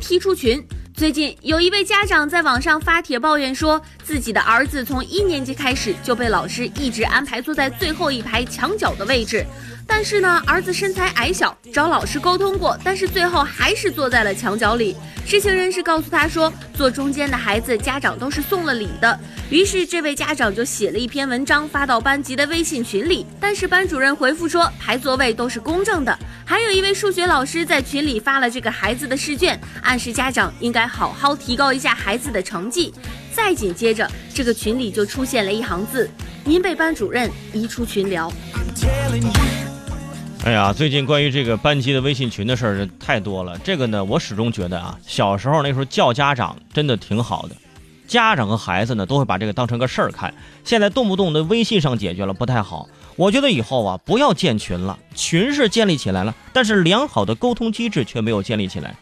踢出群。最近有一位家长在网上发帖抱怨说，自己的儿子从一年级开始就被老师一直安排坐在最后一排墙角的位置。但是呢，儿子身材矮小，找老师沟通过，但是最后还是坐在了墙角里。知情人士告诉他说，坐中间的孩子家长都是送了礼的。于是这位家长就写了一篇文章发到班级的微信群里，但是班主任回复说排座位都是公正的。还有一位数学老师在群里发了这个孩子的试卷，暗示家长应该好好提高一下孩子的成绩。再紧接着，这个群里就出现了一行字：“您被班主任移出群聊。”哎呀，最近关于这个班级的微信群的事儿太多了。这个呢，我始终觉得啊，小时候那时候叫家长真的挺好的，家长和孩子呢都会把这个当成个事儿看。现在动不动的微信上解决了，不太好。我觉得以后啊，不要建群了，群是建立起来了，但是良好的沟通机制却没有建立起来。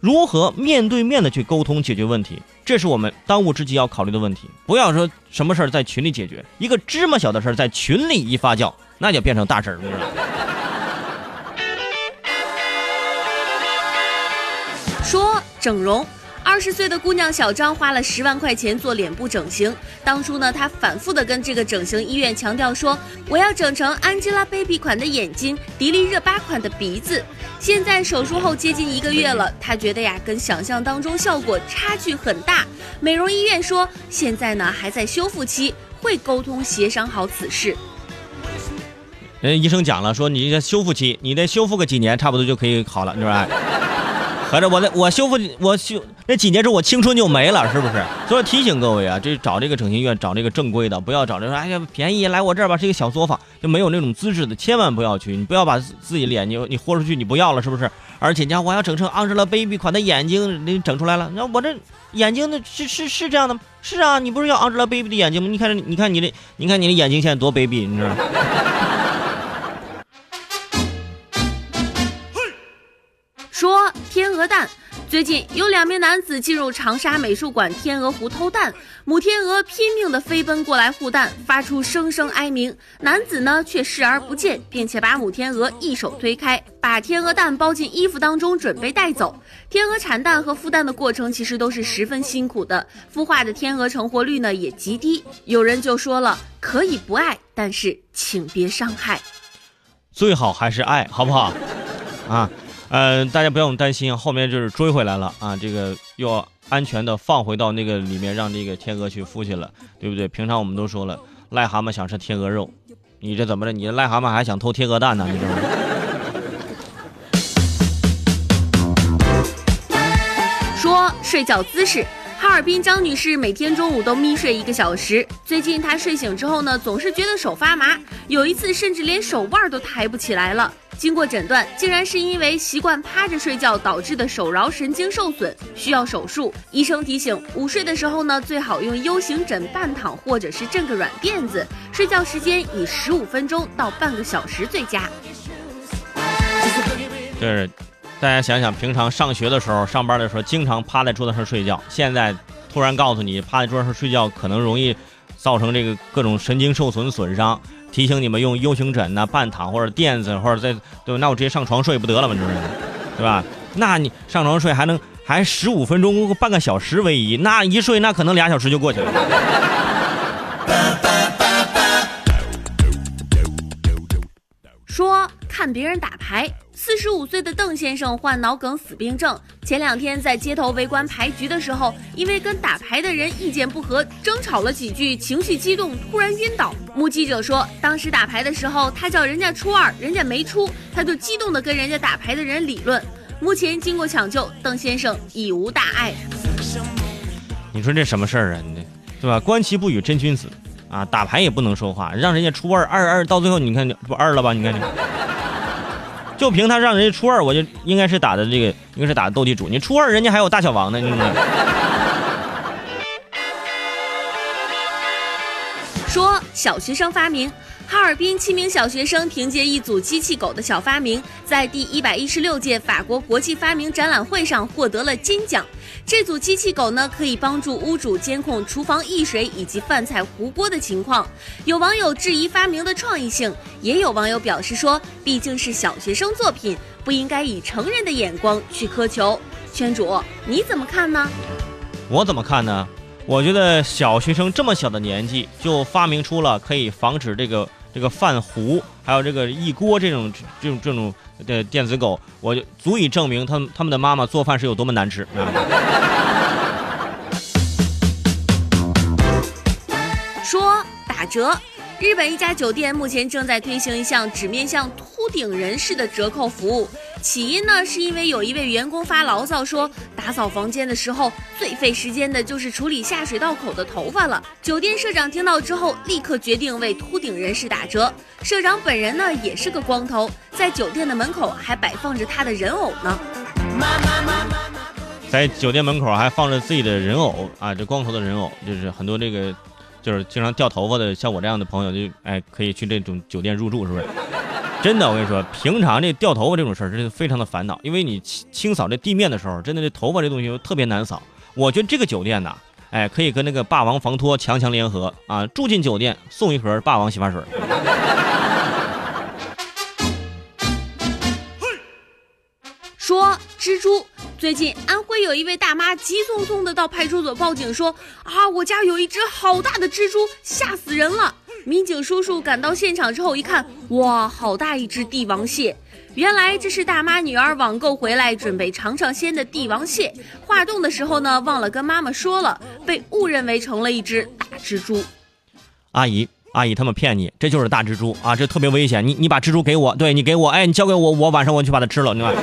如何面对面的去沟通解决问题，这是我们当务之急要考虑的问题。不要说什么事儿在群里解决，一个芝麻小的事儿在群里一发酵，那就变成大事儿了。说整容，二十岁的姑娘小张花了十万块钱做脸部整形。当初呢，她反复的跟这个整形医院强调说，我要整成 Angelababy 款的眼睛，迪丽热巴款的鼻子。现在手术后接近一个月了，她觉得呀，跟想象当中效果差距很大。美容医院说，现在呢还在修复期，会沟通协商好此事。人医生讲了，说你这修复期，你得修复个几年，差不多就可以好了，是吧？合着我那我修复我修那几年之后我青春就没了，是不是？所以提醒各位啊，这找这个整形院找这个正规的，不要找这说哎呀便宜来我这儿吧，是一个小作坊，就没有那种资质的，千万不要去。你不要把自己脸你你豁出去，你不要了，是不是？而且你看我要整成 Angelababy 款的眼睛，你整出来了，那我这眼睛那是是是这样的吗？是啊，你不是要 Angelababy 的眼睛吗？你看你看你的，你看你的眼睛现在多卑鄙你知道吗？最近有两名男子进入长沙美术馆天鹅湖偷蛋，母天鹅拼命的飞奔过来护蛋，发出声声哀鸣，男子呢却视而不见，并且把母天鹅一手推开，把天鹅蛋包进衣服当中准备带走。天鹅产蛋和孵蛋的过程其实都是十分辛苦的，孵化的天鹅成活率呢也极低。有人就说了，可以不爱，但是请别伤害，最好还是爱好不好？啊。嗯，大家不用担心，后面就是追回来了啊，这个又安全的放回到那个里面，让这个天鹅去孵去了，对不对？平常我们都说了，癞蛤蟆想吃天鹅肉，你这怎么着？你癞蛤蟆还想偷天鹅蛋呢？你知道吗？说睡觉姿势，哈尔滨张女士每天中午都眯睡一个小时，最近她睡醒之后呢，总是觉得手发麻，有一次甚至连手腕都抬不起来了。经过诊断，竟然是因为习惯趴着睡觉导致的手桡神经受损，需要手术。医生提醒，午睡的时候呢，最好用 U 型枕半躺或者是枕个软垫子，睡觉时间以十五分钟到半个小时最佳。对大家想想，平常上学的时候、上班的时候，经常趴在桌子上睡觉，现在突然告诉你趴在桌子上睡觉可能容易造成这个各种神经受损损伤。提醒你们用 U 型枕呐、半躺或者垫子，或者在对吧？那我直接上床睡不得了吗？这是，对吧？那你上床睡还能还十五分钟、半个小时为宜，那一睡那可能俩小时就过去了。说看别人打牌。四十五岁的邓先生患脑梗死病症，前两天在街头围观牌局的时候，因为跟打牌的人意见不合，争吵了几句，情绪激动，突然晕倒。目击者说，当时打牌的时候，他叫人家出二，人家没出，他就激动的跟人家打牌的人理论。目前经过抢救，邓先生已无大碍。你说这什么事儿啊？你对吧？观其不语真君子啊！打牌也不能说话，让人家出二二二，到最后你看不二了吧？你看你。就凭他让人家初二，我就应该是打的这个，应该是打的斗地主。你初二，人家还有大小王呢，你？说小学生发明。哈尔滨七名小学生凭借一组机器狗的小发明，在第一百一十六届法国国际发明展览会上获得了金奖。这组机器狗呢，可以帮助屋主监控厨房溢水以及饭菜糊锅的情况。有网友质疑发明的创意性，也有网友表示说，毕竟是小学生作品，不应该以成人的眼光去苛求。圈主，你怎么看呢？我怎么看呢？我觉得小学生这么小的年纪就发明出了可以防止这个这个饭糊，还有这个一锅这种这种这种的电子狗，我就足以证明他们他们的妈妈做饭是有多么难吃啊！说打折。日本一家酒店目前正在推行一项只面向秃顶人士的折扣服务。起因呢，是因为有一位员工发牢骚说，打扫房间的时候最费时间的就是处理下水道口的头发了。酒店社长听到之后，立刻决定为秃顶人士打折。社长本人呢，也是个光头，在酒店的门口还摆放着他的人偶呢。在酒店门口还放着自己的人偶啊，这光头的人偶，就是很多这个。就是经常掉头发的，像我这样的朋友，就哎可以去这种酒店入住，是不是？真的，我跟你说，平常这掉头发这种事儿，真的非常的烦恼，因为你清清扫这地面的时候，真的这头发这东西特别难扫。我觉得这个酒店呢，哎，可以跟那个霸王防脱强强联合啊，住进酒店送一盒霸王洗发水。说蜘蛛。最近，安徽有一位大妈急匆匆的到派出所报警说：“啊，我家有一只好大的蜘蛛，吓死人了！”民警叔叔赶到现场之后一看，哇，好大一只帝王蟹！原来这是大妈女儿网购回来准备尝尝鲜的帝王蟹，化冻的时候呢忘了跟妈妈说了，被误认为成了一只大蜘蛛。阿姨，阿姨，他们骗你，这就是大蜘蛛啊，这特别危险！你你把蜘蛛给我，对你给我，哎，你交给我，我晚上我去把它吃了，你看。